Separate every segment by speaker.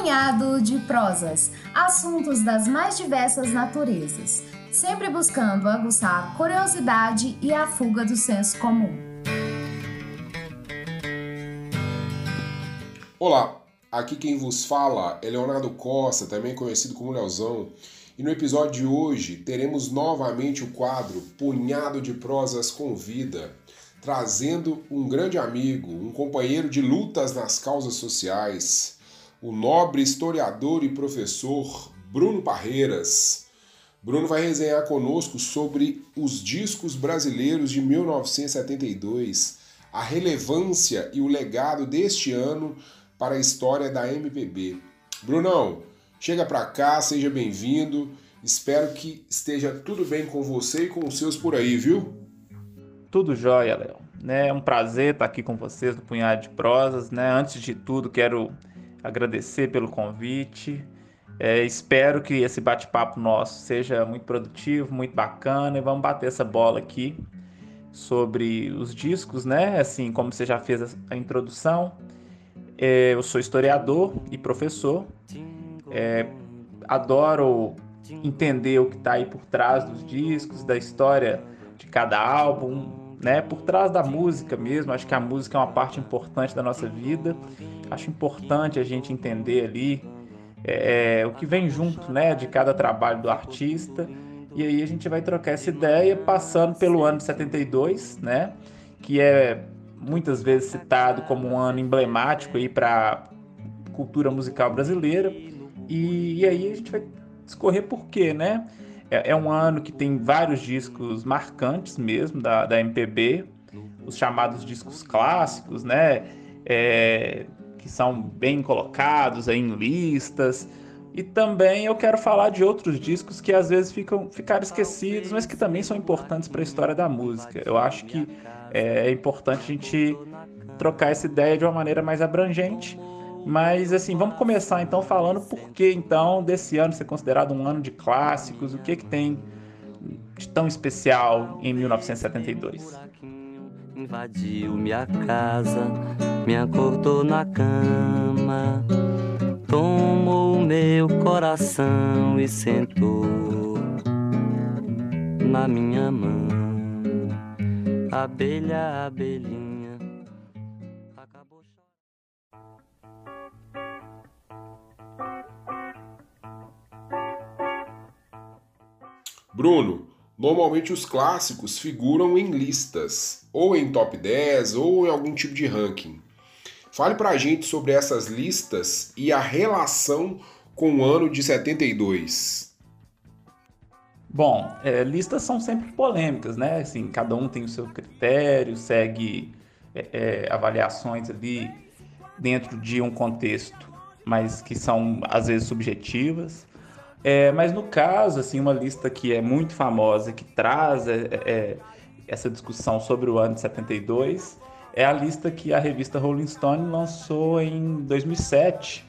Speaker 1: Punhado de prosas, assuntos das mais diversas naturezas, sempre buscando aguçar a curiosidade e a fuga do senso comum.
Speaker 2: Olá, aqui quem vos fala é Leonardo Costa, também conhecido como Leozão, e no episódio de hoje teremos novamente o quadro Punhado de Prosas com Vida, trazendo um grande amigo, um companheiro de lutas nas causas sociais, o nobre historiador e professor Bruno Parreiras. Bruno vai resenhar conosco sobre os discos brasileiros de 1972, a relevância e o legado deste ano para a história da MPB. Brunão, chega para cá, seja bem-vindo. Espero que esteja tudo bem com você e com os seus por aí, viu?
Speaker 3: Tudo jóia, Léo. É um prazer estar aqui com vocês no Punhado de Prosas. Né? Antes de tudo, quero agradecer pelo convite. É, espero que esse bate-papo nosso seja muito produtivo, muito bacana e vamos bater essa bola aqui sobre os discos, né? Assim como você já fez a introdução, é, eu sou historiador e professor. É, adoro entender o que está aí por trás dos discos, da história de cada álbum, né? Por trás da música mesmo, acho que a música é uma parte importante da nossa vida. Acho importante a gente entender ali é, é, o que vem junto, né? De cada trabalho do artista. E aí a gente vai trocar essa ideia passando pelo ano de 72, né? Que é muitas vezes citado como um ano emblemático para cultura musical brasileira. E, e aí a gente vai discorrer por quê, né? É, é, um ano que tem vários discos marcantes mesmo da, da MPB, os chamados discos clássicos, né? É, que são bem colocados em listas. E também eu quero falar de outros discos que às vezes ficam ficaram esquecidos, mas que também são importantes para a história da música. Eu acho que é, é importante a gente trocar essa ideia de uma maneira mais abrangente mas assim, vamos começar então falando por que então desse ano ser considerado um ano de clássicos, o que que tem de tão especial em 1972?
Speaker 4: Invadiu minha casa, me acordou na cama, tomou meu coração e sentou na minha mão. Abelha, abelhinha
Speaker 2: Bruno, normalmente os clássicos figuram em listas, ou em top 10, ou em algum tipo de ranking. Fale pra gente sobre essas listas e a relação com o ano de 72.
Speaker 3: Bom, é, listas são sempre polêmicas, né? Assim, cada um tem o seu critério, segue é, é, avaliações ali dentro de um contexto, mas que são às vezes subjetivas. É, mas no caso, assim, uma lista que é muito famosa, que traz é, essa discussão sobre o ano de 72, é a lista que a revista Rolling Stone lançou em 2007,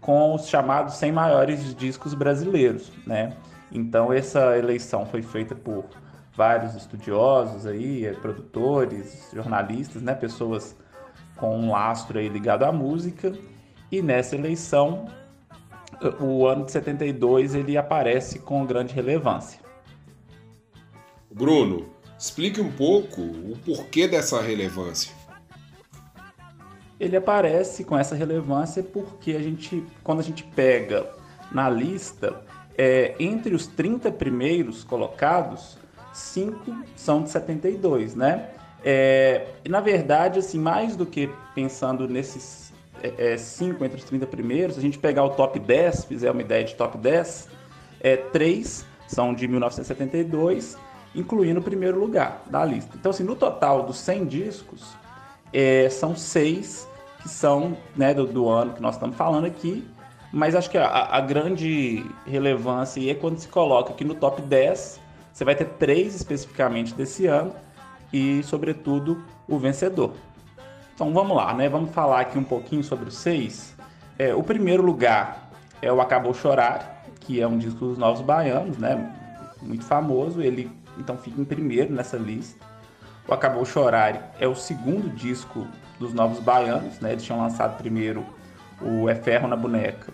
Speaker 3: com os chamados 100 maiores discos brasileiros, né? Então essa eleição foi feita por vários estudiosos aí, é, produtores, jornalistas, né, pessoas com um lastro aí ligado à música, e nessa eleição o ano de 72 ele aparece com grande relevância.
Speaker 2: Bruno, explique um pouco o porquê dessa relevância.
Speaker 3: Ele aparece com essa relevância porque a gente, quando a gente pega na lista, é, entre os 30 primeiros colocados, cinco são de 72, né? É, na verdade, assim, mais do que pensando nesses é, 5 é, entre os 30 primeiros, se a gente pegar o top 10, fizer uma ideia de top 10, é, 3 são de 1972, incluindo o primeiro lugar da lista. Então, assim, no total dos 100 discos, é, são 6 que são né, do, do, ano que nós estamos falando aqui, mas acho que a, a, grande relevância é quando se coloca aqui no top 10, você vai ter três especificamente desse ano e, sobretudo, o vencedor. Então vamos lá, né? Vamos falar aqui um pouquinho sobre os seis. É, o primeiro lugar é o Acabou Chorar, que é um disco dos Novos Baianos, né? Muito famoso. Ele então fica em primeiro nessa lista. O Acabou Chorar é o segundo disco dos Novos Baianos, né? Eles tinham lançado primeiro o É Ferro na Boneca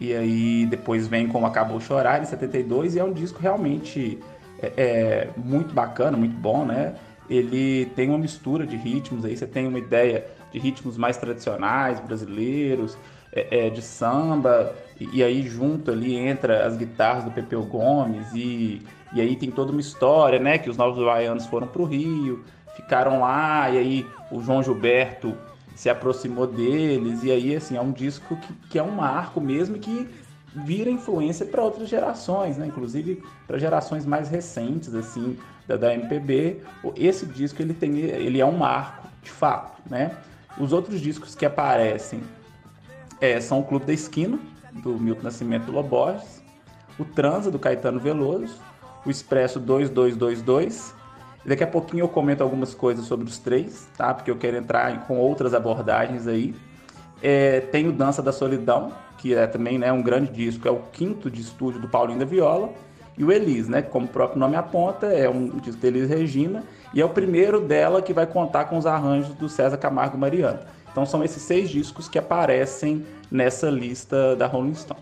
Speaker 3: E aí depois vem como Acabou Chorar em 72 e é um disco realmente é, é, muito bacana, muito bom, né? Ele tem uma mistura de ritmos aí, você tem uma ideia de ritmos mais tradicionais brasileiros, é, é, de samba, e, e, aí junto ali entra as guitarras do Pepeu Gomes, e, e aí tem toda uma história, né? Que os Novos Baianos foram para o Rio, ficaram lá, e aí o João Gilberto se aproximou deles, e aí assim, é um disco que, que é um marco mesmo que vira influência para outras gerações, né? Inclusive para gerações mais recentes, assim, da, da MPB. Esse disco ele tem, ele é um marco, de fato, né? Os outros discos que aparecem é, são o Clube da Esquina, do Milton Nascimento Loborges, o Transa, do Caetano Veloso, o Expresso 2222. Daqui a pouquinho eu comento algumas coisas sobre os três, tá? Porque eu quero entrar com outras abordagens aí. É, tem o Dança da Solidão, que é também né, um grande disco, é o quinto de estúdio do Paulinho da Viola. E o Elis, né, como o próprio nome aponta, é um disco de Elis Regina, e é o primeiro dela que vai contar com os arranjos do César Camargo Mariano. Então são esses seis discos que aparecem nessa lista da Rolling Stone.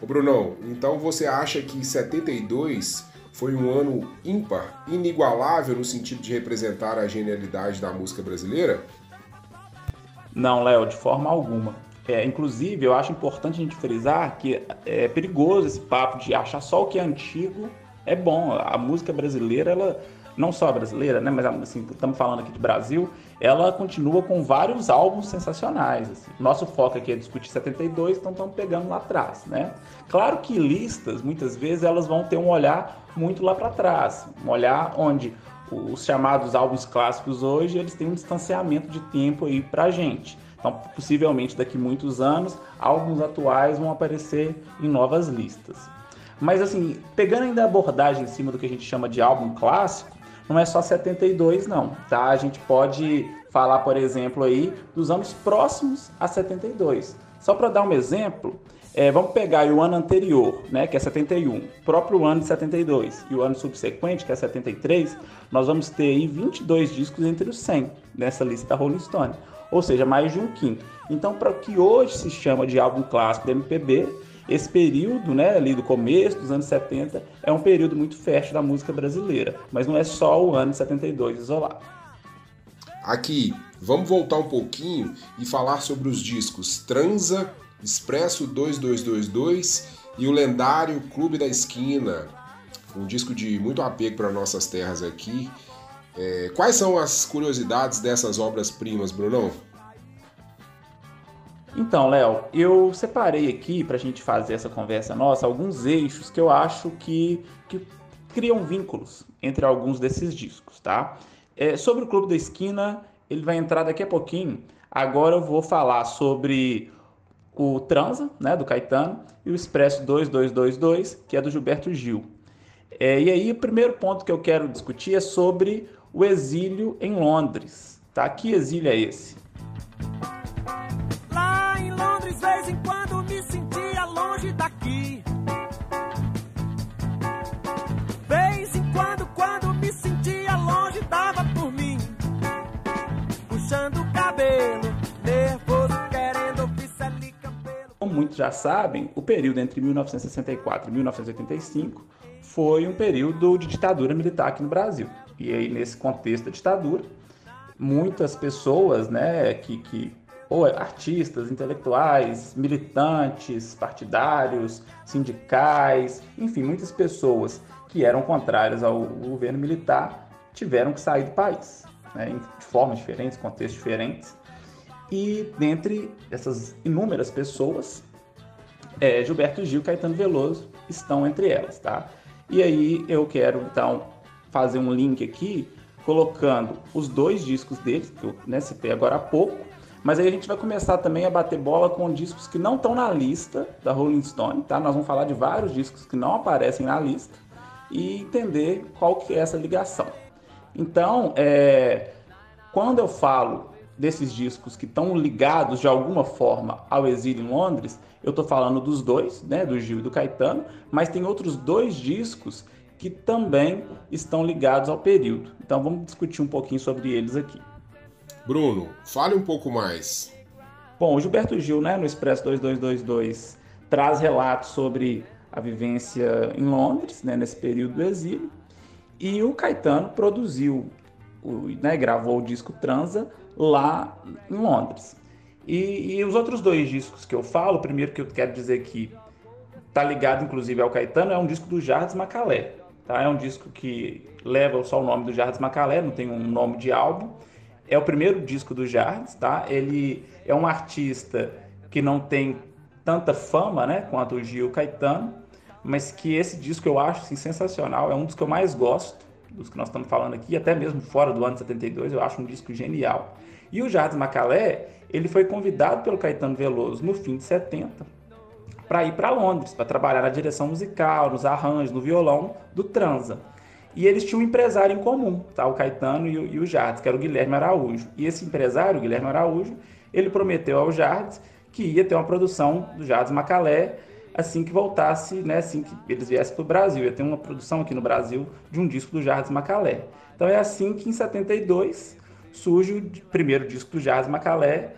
Speaker 2: Ô Brunão, então você acha que 72 foi um ano ímpar, inigualável no sentido de representar a genialidade da música brasileira?
Speaker 3: Não, Léo, de forma alguma. É, inclusive, eu acho importante a gente frisar que é perigoso esse papo de achar só o que é antigo é bom. A música brasileira, ela não só brasileira, né, mas assim, estamos falando aqui de Brasil, ela continua com vários álbuns sensacionais. Assim. Nosso foco aqui é discutir 72, então estamos pegando lá atrás, né? Claro que listas, muitas vezes, elas vão ter um olhar muito lá para trás, um olhar onde os chamados álbuns clássicos hoje, eles têm um distanciamento de tempo aí pra gente. Então, possivelmente daqui muitos anos, álbuns atuais vão aparecer em novas listas. Mas assim, pegando ainda a abordagem em cima do que a gente chama de álbum clássico, não é só 72 não, tá? A gente pode falar, por exemplo, aí dos anos próximos a 72. Só para dar um exemplo, é, vamos pegar o ano anterior, né, que é 71, próprio ano de 72 e o ano subsequente, que é 73, nós vamos ter aí 22 discos entre os 100 nessa lista da Rolling Stone, ou seja, mais de um quinto. Então, para o que hoje se chama de álbum clássico da MPB, esse período, né, ali do começo dos anos 70, é um período muito fértil da música brasileira, mas não é só o ano de 72 isolado.
Speaker 2: Aqui, vamos voltar um pouquinho e falar sobre os discos Transa, Expresso 2222 e o lendário Clube da Esquina, um disco de muito apego para nossas terras aqui. É, quais são as curiosidades dessas obras-primas, Brunão?
Speaker 3: Então, Léo, eu separei aqui para a gente fazer essa conversa nossa alguns eixos que eu acho que, que criam vínculos entre alguns desses discos, tá? É, sobre o Clube da Esquina, ele vai entrar daqui a pouquinho. Agora eu vou falar sobre o Transa, né, do Caetano, e o Expresso 2222, que é do Gilberto Gil. É, e aí, o primeiro ponto que eu quero discutir é sobre o exílio em Londres. Tá? Que exílio é esse? Já sabem, o período entre 1964 e 1985 foi um período de ditadura militar aqui no Brasil. E aí, nesse contexto da ditadura, muitas pessoas né, que, que ou artistas, intelectuais, militantes, partidários, sindicais, enfim, muitas pessoas que eram contrárias ao governo militar tiveram que sair do país, né, de formas diferentes, contextos diferentes. E dentre essas inúmeras pessoas, é, Gilberto Gil e Caetano Veloso estão entre elas, tá? E aí eu quero então fazer um link aqui colocando os dois discos deles, que eu né, citei agora há pouco, mas aí a gente vai começar também a bater bola com discos que não estão na lista da Rolling Stone, tá? Nós vamos falar de vários discos que não aparecem na lista e entender qual que é essa ligação. Então, é, quando eu falo desses discos que estão ligados de alguma forma ao exílio em Londres, eu estou falando dos dois, né, do Gil e do Caetano, mas tem outros dois discos que também estão ligados ao período. Então vamos discutir um pouquinho sobre eles aqui.
Speaker 2: Bruno, fale um pouco mais.
Speaker 3: Bom, o Gilberto Gil, né, no Expresso 2222, traz relatos sobre a vivência em Londres, né, nesse período do exílio, e o Caetano produziu, o, né, gravou o disco Transa lá em Londres. E, e, os outros dois discos que eu falo, o primeiro que eu quero dizer que tá ligado inclusive ao Caetano, é um disco do Jardim Macalé. Tá? É um disco que leva só o nome do Jardim Macalé, não tem um nome de álbum. É o primeiro disco do Jardim, tá? Ele é um artista que não tem tanta fama, né, quanto o Gil Caetano, mas que esse disco eu acho assim, sensacional, é um dos que eu mais gosto, dos que nós estamos falando aqui, até mesmo fora do ano 72, eu acho um disco genial. E o Jardim Macalé, ele foi convidado pelo Caetano Veloso no fim de 70 para ir para Londres, para trabalhar na direção musical, nos arranjos, no violão do Transa. E eles tinham um empresário em comum, tá? o Caetano e o, e o Jardim, que era o Guilherme Araújo. E esse empresário, o Guilherme Araújo, ele prometeu ao Jardim que ia ter uma produção do Jardim Macalé assim que voltasse, né, assim que eles viessem para o Brasil. Ia ter uma produção aqui no Brasil de um disco do Jardim Macalé. Então é assim que em 72 surge o primeiro disco do Jardim Macalé,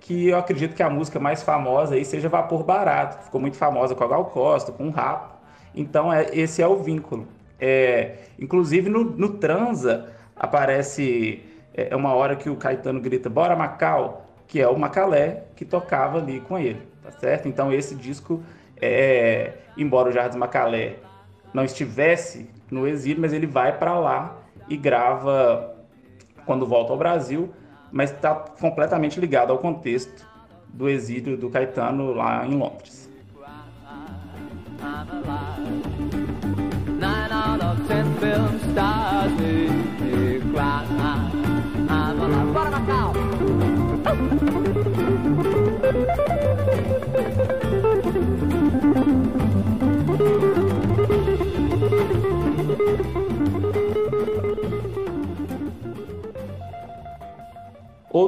Speaker 3: que eu acredito que a música mais famosa aí seja Vapor Barato, que ficou muito famosa com a Gal Costa, com o Rapo. Então é, esse é o vínculo. É, inclusive no, no Transa aparece é, é uma hora que o Caetano grita Bora Macau, que é o Macalé que tocava ali com ele, tá certo? Então esse disco é, embora o Jardim Macalé não estivesse no exílio, mas ele vai para lá e grava quando volta ao Brasil, mas está completamente ligado ao contexto do exílio do Caetano lá em Londres. Bora!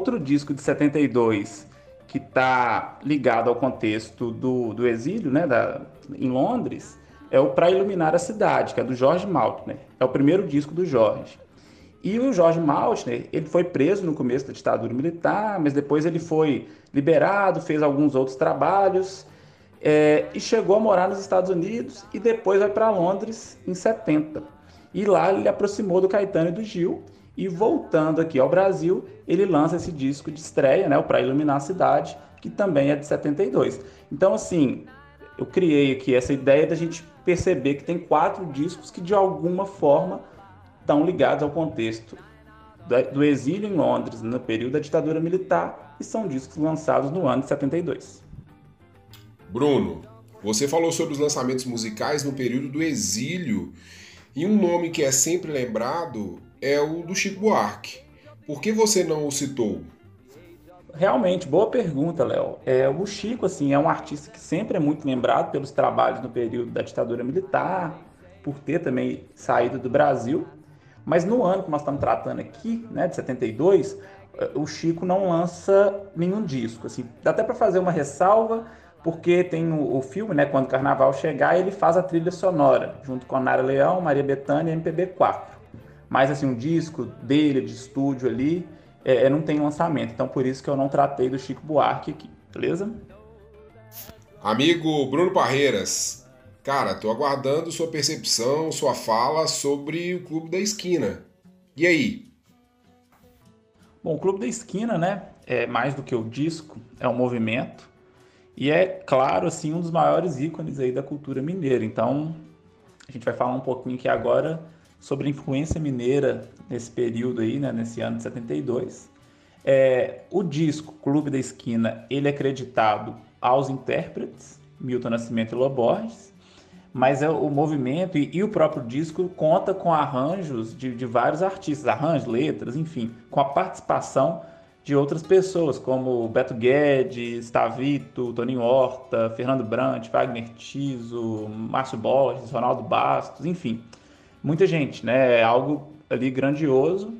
Speaker 3: Outro disco de 72 que está ligado ao contexto do, do exílio, né, da, em Londres, é o Para Iluminar a Cidade, que é do Jorge Maltner. É o primeiro disco do Jorge. E o Jorge Maltner, ele foi preso no começo da ditadura militar, mas depois ele foi liberado, fez alguns outros trabalhos é, e chegou a morar nos Estados Unidos e depois vai para Londres em 70. E lá ele aproximou do Caetano e do Gil e voltando aqui ao Brasil, ele lança esse disco de estreia, né, o Para Iluminar a Cidade, que também é de 72. Então, assim, eu criei aqui essa ideia da gente perceber que tem quatro discos que de alguma forma estão ligados ao contexto do exílio em Londres no período da ditadura militar e são discos lançados no ano de 72.
Speaker 2: Bruno, você falou sobre os lançamentos musicais no período do exílio e um nome que é sempre lembrado é o do Chico Buarque. Por que você não o citou?
Speaker 3: Realmente, boa pergunta, Léo. É, o Chico, assim, é um artista que sempre é muito lembrado pelos trabalhos no período da ditadura militar, por ter também saído do Brasil. Mas no ano que nós estamos tratando aqui, né, de 72, o Chico não lança nenhum disco. Assim, dá até para fazer uma ressalva, porque tem o, o, filme, né, quando o Carnaval chegar, ele faz a trilha sonora, junto com a Nara Leão, Maria Bethânia e MPB4 mas assim, um disco dele, de estúdio ali, é, é, não tem lançamento. Então por isso que eu não tratei do Chico Buarque aqui, beleza?
Speaker 2: Amigo Bruno Parreiras, cara, tô aguardando sua percepção, sua fala sobre o Clube da Esquina. E aí?
Speaker 3: Bom, o Clube da Esquina, né, é mais do que o disco, é um movimento e é, claro, assim, um dos maiores ícones aí da cultura mineira. Então, a gente vai falar um pouquinho aqui agora sobre a influência mineira nesse período aí, né, nesse ano de 72. É, o disco Clube da Esquina, ele é acreditado aos intérpretes, Milton Nascimento e Loborges, mas é o movimento e, e, o próprio disco conta com arranjos de, de, vários artistas, arranjos, letras, enfim, com a participação de outras pessoas, como Beto Guedes, Tavito, Toninho Horta, Fernando Brant, Wagner Tiso, Márcio Borges, Ronaldo Bastos, enfim muita gente, né? É algo ali grandioso.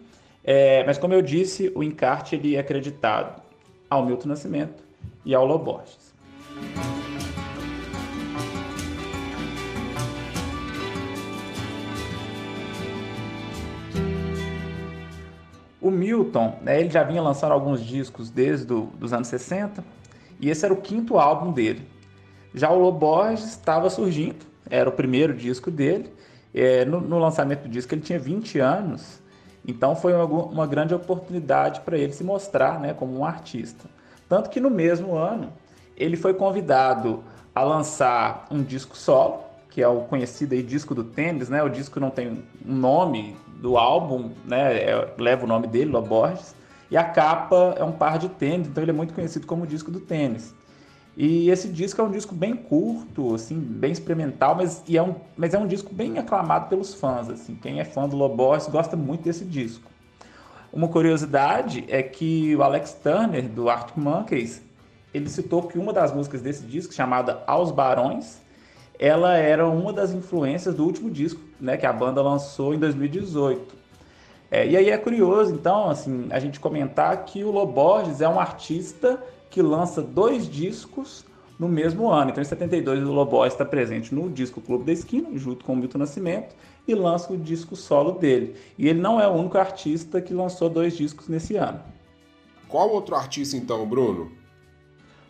Speaker 3: É, mas como eu disse, o encarte ele é acreditado ao Milton Nascimento e ao Loborges. O Milton, né, ele já vinha lançando alguns discos desde do, os anos 60, e esse era o quinto álbum dele. Já o Loborges estava surgindo, era o primeiro disco dele. É, no, no, lançamento do disco ele tinha 20 anos, então foi uma, uma grande oportunidade para ele se mostrar né, como um artista. Tanto que no mesmo ano ele foi convidado a lançar um disco solo, que é o conhecido aí disco do tênis, né? O disco não tem um nome do álbum, né? É, leva o nome dele, Loborges. E a capa é um par de tênis, então ele é muito conhecido como disco do tênis. E esse disco é um disco bem curto, assim, bem experimental, mas, e é, um, mas é um disco bem aclamado pelos fãs. Assim. Quem é fã do Loborges gosta muito desse disco. Uma curiosidade é que o Alex Turner, do Arctic Monkeys, ele citou que uma das músicas desse disco, chamada Aos Barões, ela era uma das influências do último disco né, que a banda lançou em 2018. É, e aí é curioso, então, assim, a gente comentar que o Loborges é um artista que lança dois discos no mesmo ano. Então, em 72, o Loborges está presente no disco Clube da Esquina, junto com o Milton Nascimento, e lança o disco solo dele. E ele não é o único artista que lançou dois discos nesse ano.
Speaker 2: Qual outro artista, então, Bruno?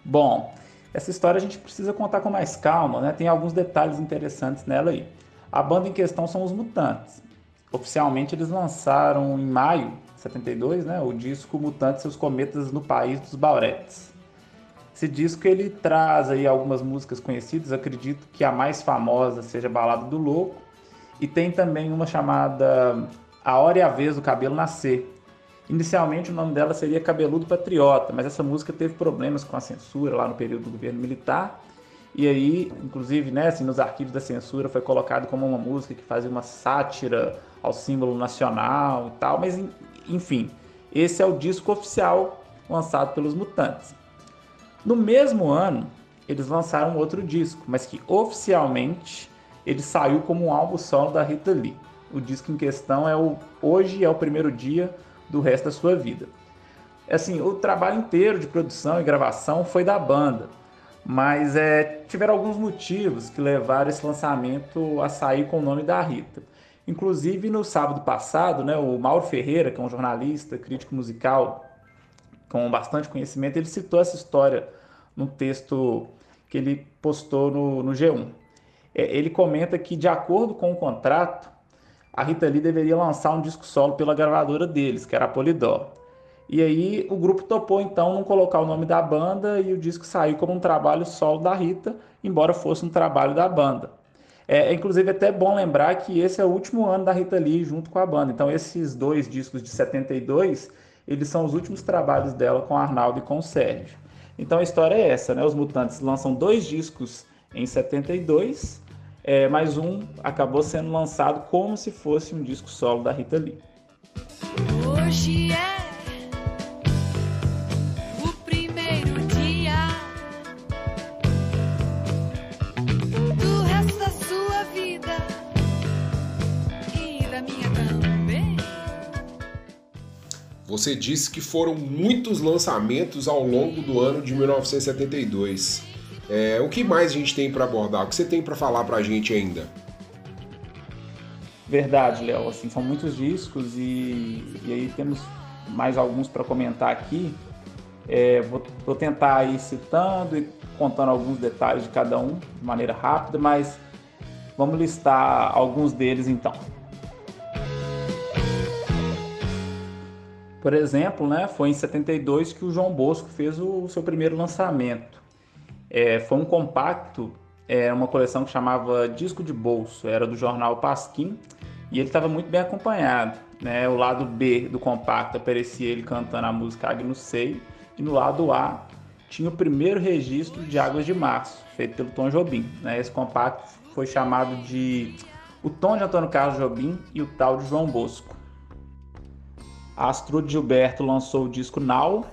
Speaker 3: Bom, essa história a gente precisa contar com mais calma, né? Tem alguns detalhes interessantes nela aí. A banda em questão são os Mutantes. Oficialmente eles lançaram em maio de 72, né, o disco Mutantes e os Cometas no País dos Bauretes. Esse disco ele traz aí algumas músicas conhecidas, acredito que a mais famosa seja Balada do Louco, e tem também uma chamada A Hora e a Vez do Cabelo Nascer. Inicialmente o nome dela seria Cabeludo Patriota, mas essa música teve problemas com a censura lá no período do governo militar e aí, inclusive, né, assim, nos arquivos da censura foi colocado como uma música que fazia uma sátira ao símbolo nacional e tal, mas enfim, esse é o disco oficial lançado pelos Mutantes. No mesmo ano, eles lançaram outro disco, mas que oficialmente ele saiu como um álbum solo da Rita Lee. O disco em questão é o Hoje é o primeiro dia do resto da sua vida. Assim, o trabalho inteiro de produção e gravação foi da banda mas é, tiveram alguns motivos que levaram esse lançamento a sair com o nome da Rita. Inclusive, no sábado passado, né, o Mauro Ferreira, que é um jornalista, crítico musical com bastante conhecimento, ele citou essa história num texto que ele postou no, no G1. É, ele comenta que, de acordo com o contrato, a Rita Lee deveria lançar um disco solo pela gravadora deles, que era a Polydor. E aí o grupo topou então não colocar o nome da banda e o disco saiu como um trabalho solo da Rita, embora fosse um trabalho da banda. É, é inclusive até bom lembrar que esse é o último ano da Rita Lee junto com a banda. Então esses dois discos de 72, eles são os últimos trabalhos dela com Arnaldo e com Sérgio. Então a história é essa, né? Os Mutantes lançam dois discos em 72, é, mas um acabou sendo lançado como se fosse um disco solo da Rita Lee. Hoje é
Speaker 2: Você disse que foram muitos lançamentos ao longo do ano de 1972. É, o que mais a gente tem para abordar? O que você tem para falar para a gente ainda?
Speaker 3: Verdade, Léo. Assim, são muitos discos e, e aí temos mais alguns para comentar aqui. É, vou, vou, tentar ir citando e contando alguns detalhes de cada um de maneira rápida, mas vamos listar alguns deles então. Por exemplo, né, foi em 72 que o João Bosco fez o, seu primeiro lançamento. É, foi um compacto, é, uma coleção que chamava Disco de Bolso, era do jornal Pasquim, e ele estava muito bem acompanhado. Né? O lado B do compacto aparecia ele cantando a música Agnus Sei, e no lado A tinha o primeiro registro de Águas de Março, feito pelo Tom Jobim. Né? Esse compacto foi chamado de O Tom de Antônio Carlos Jobim e o Tal de João Bosco. A Astrud Gilberto lançou o disco Now,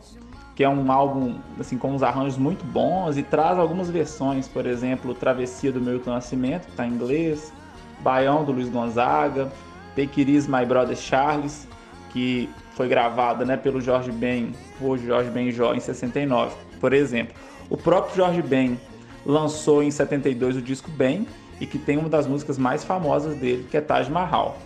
Speaker 3: que é um álbum assim com uns arranjos muito bons e traz algumas versões, por exemplo, Travessia do Milton Nascimento, que está em inglês, Baião do Luiz Gonzaga, Easy, My Brother Charles, que foi gravada né, pelo Jorge Ben, por Jorge Ben Jó em 69, por exemplo. O próprio Jorge Ben lançou em 72 o disco Ben e que tem uma das músicas mais famosas dele, que é Taj Mahal.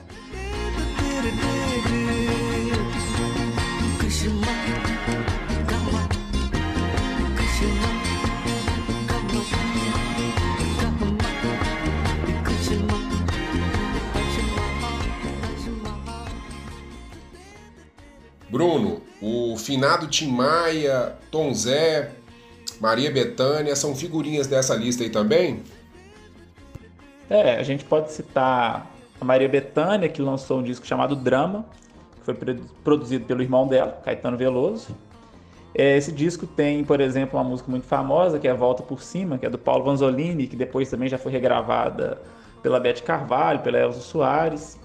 Speaker 2: Finado Tim Maia, Tom Zé, Maria Bethânia são figurinhas dessa lista aí também?
Speaker 3: É, a gente pode citar a Maria Bethânia, que lançou um disco chamado Drama, que foi produzido pelo irmão dela, Caetano Veloso. É, esse disco tem, por exemplo, uma música muito famosa, que é Volta por Cima, que é do Paulo Vanzolini, que depois também já foi regravada pela Beth Carvalho, pela Elza Soares.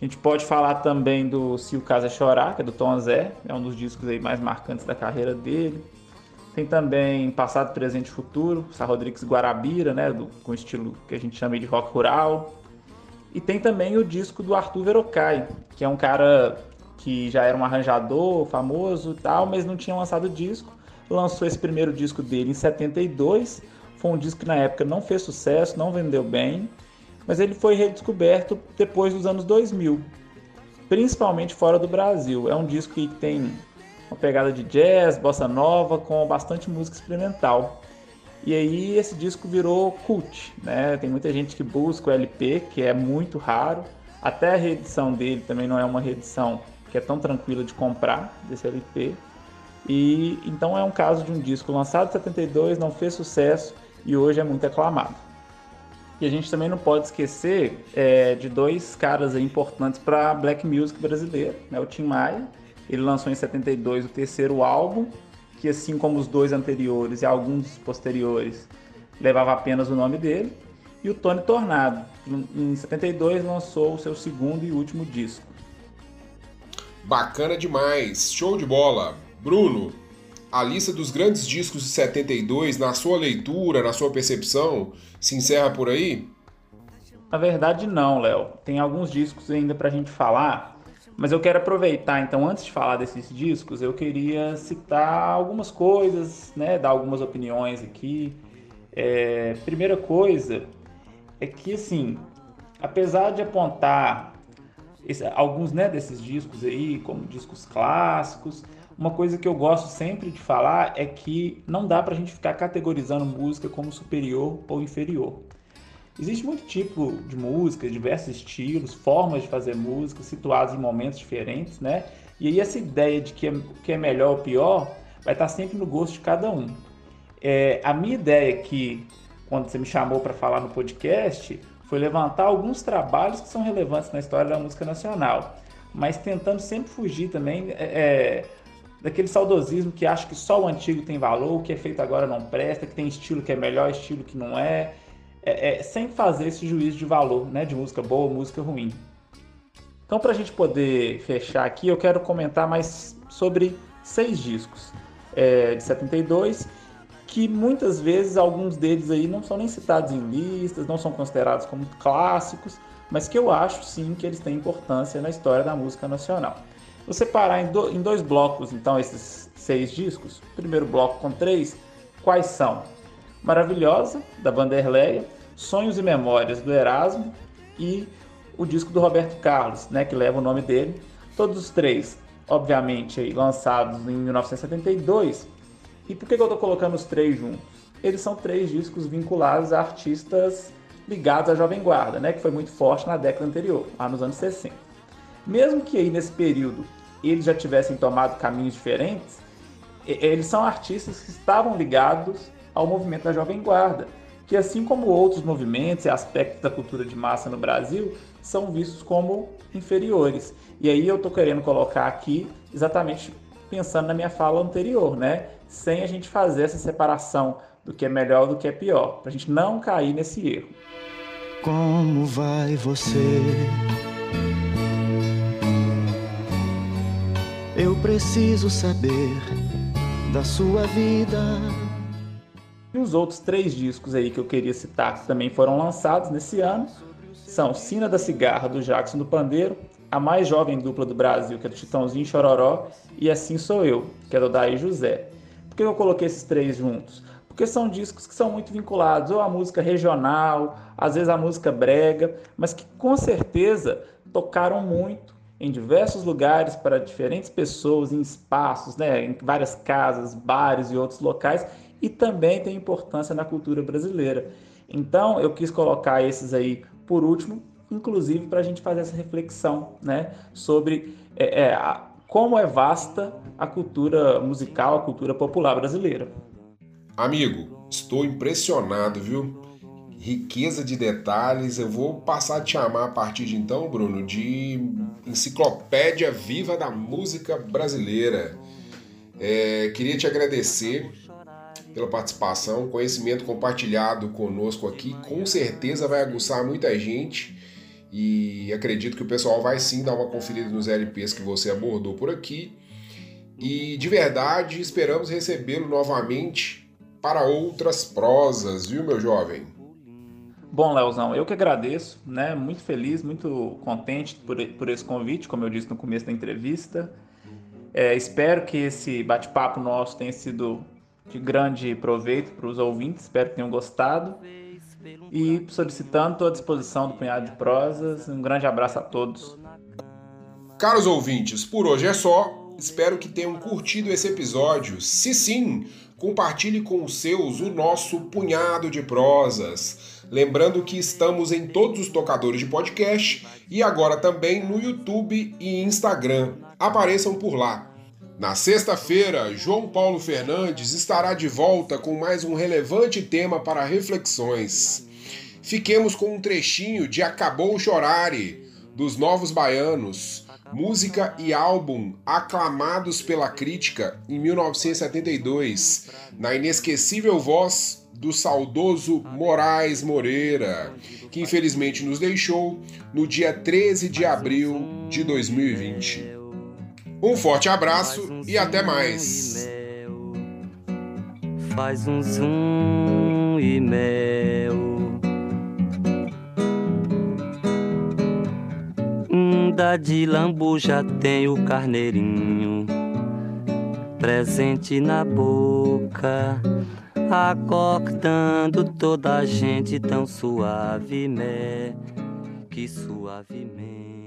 Speaker 3: A gente pode falar também do Se o Caso é Chorar, que é do Tom Zé, é um dos discos aí mais marcantes da carreira dele. Tem também Passado, Presente e Futuro, Sá Rodrigues Guarabira, né, do, com estilo que a gente chama de rock rural. E tem também o disco do Arthur Verocai, que é um cara que já era um arranjador famoso e tal, mas não tinha lançado disco. Lançou esse primeiro disco dele em 72. Foi um disco que na época não fez sucesso, não vendeu bem, mas ele foi redescoberto depois dos anos 2000, principalmente fora do Brasil. É um disco que tem uma pegada de jazz, bossa nova, com bastante música experimental. E aí esse disco virou cult, né? Tem muita gente que busca o LP, que é muito raro. Até a reedição dele também não é uma reedição que é tão tranquila de comprar desse LP. E então é um caso de um disco lançado em 72, não fez sucesso e hoje é muito aclamado. E a gente também não pode esquecer é, de dois caras importantes para black music brasileira, né? O Tim Maia, ele lançou em 72 o terceiro álbum, que assim como os dois anteriores e alguns posteriores, levava apenas o nome dele. E o Tony Tornado, em 72 lançou o seu segundo e último disco.
Speaker 2: Bacana demais, show de bola. Bruno, a lista dos grandes discos de 72, na sua leitura, na sua percepção, se encerra por aí?
Speaker 3: Na verdade, não, Léo. Tem alguns discos ainda pra gente falar, mas eu quero aproveitar, então, antes de falar desses discos, eu queria citar algumas coisas, né, dar algumas opiniões aqui. É, primeira coisa é que, assim, apesar de apontar esse, alguns né, desses discos aí como discos clássicos, uma coisa que eu gosto sempre de falar é que não dá para a gente ficar categorizando música como superior ou inferior. Existe muito tipo de música, diversos estilos, formas de fazer música, situados em momentos diferentes, né? E aí essa ideia de que é, que é melhor ou pior vai estar sempre no gosto de cada um. É, a minha ideia aqui, quando você me chamou para falar no podcast, foi levantar alguns trabalhos que são relevantes na história da música nacional, mas tentando sempre fugir também é, é daquele saudosismo que acha que só o antigo tem valor, o que é feito agora não presta, que tem estilo que é melhor, estilo que não é é, é, sem fazer esse juízo de valor, né, de música boa, música ruim. Então, para a gente poder fechar aqui, eu quero comentar mais sobre seis discos é, de 72, que muitas vezes alguns deles aí não são nem citados em listas, não são considerados como clássicos, mas que eu acho sim que eles têm importância na história da música nacional. Vou separar em, do, em dois blocos, então, esses seis discos. Primeiro bloco com três, quais são? Maravilhosa, da Vanderleia, Sonhos e Memórias, do Erasmo, e o disco do Roberto Carlos, né, que leva o nome dele. Todos os três, obviamente, lançados em 1972. E por que, que eu estou colocando os três juntos? Eles são três discos vinculados a artistas ligados à Jovem Guarda, né, que foi muito forte na década anterior, lá nos anos 60. Mesmo que aí nesse período eles já tivessem tomado caminhos diferentes, eles são artistas que estavam ligados ao movimento da Jovem Guarda, que assim como outros movimentos e aspectos da cultura de massa no Brasil, são vistos como inferiores. E aí eu estou querendo colocar aqui exatamente pensando na minha fala anterior, né? Sem a gente fazer essa separação do que é melhor do que é pior, para a gente não cair nesse erro.
Speaker 5: Como vai você? Eu preciso saber da sua vida.
Speaker 3: E os outros três discos aí que eu queria citar que também foram lançados nesse ano são Sina da Cigarra, do Jackson do Pandeiro, a mais jovem dupla do Brasil, que é do Titãozinho Chororó, e Assim Sou Eu, que é do Daí José. Por que eu coloquei esses três juntos? Porque são discos que são muito vinculados ou à música regional, às vezes à música brega, mas que com certeza tocaram muito em diversos lugares para diferentes pessoas, em espaços, né, em várias casas, bares e outros locais, e também tem importância na cultura brasileira. Então, eu quis colocar esses aí por último, inclusive para a gente fazer essa reflexão né, sobre é, é, a, como é vasta a cultura musical, a cultura popular brasileira.
Speaker 2: Amigo, estou impressionado, viu? Riqueza de detalhes. Eu vou passar a te chamar a partir de então, Bruno, de enciclopédia viva da música brasileira. É, queria te agradecer pela participação, conhecimento compartilhado conosco aqui, com certeza vai aguçar muita gente e acredito que o pessoal vai sim dar uma conferida nos LPs que você abordou por aqui. E de verdade esperamos recebê-lo novamente para outras prosas, viu, meu jovem?
Speaker 3: Bom, Leozão, eu que agradeço, né? Muito feliz, muito contente por, por esse convite, como eu disse no começo da entrevista. É, espero que esse bate-papo nosso tenha sido de grande proveito para os ouvintes, espero que tenham gostado. E solicitando, estou à disposição do Punhado de Prosas. Um grande abraço a todos.
Speaker 2: Caros ouvintes, por hoje é só. Espero que tenham curtido esse episódio. Se sim, compartilhe com os seus o nosso Punhado de Prosas. Lembrando que estamos em todos os tocadores de podcast e agora também no YouTube e Instagram. Apareçam por lá. Na sexta-feira, João Paulo Fernandes estará de volta com mais um relevante tema para reflexões. Fiquemos com um trechinho de Acabou Chorare, dos Novos Baianos, música e álbum aclamados pela crítica em 1972, na inesquecível voz do saudoso Moraes Moreira, que infelizmente nos deixou no dia 13 de abril de 2020. Um forte abraço e até mais.
Speaker 4: Faz um zoom e mel. Da de lambuja tem o carneirinho presente na boca, acordando toda a gente tão suave, que suavemente.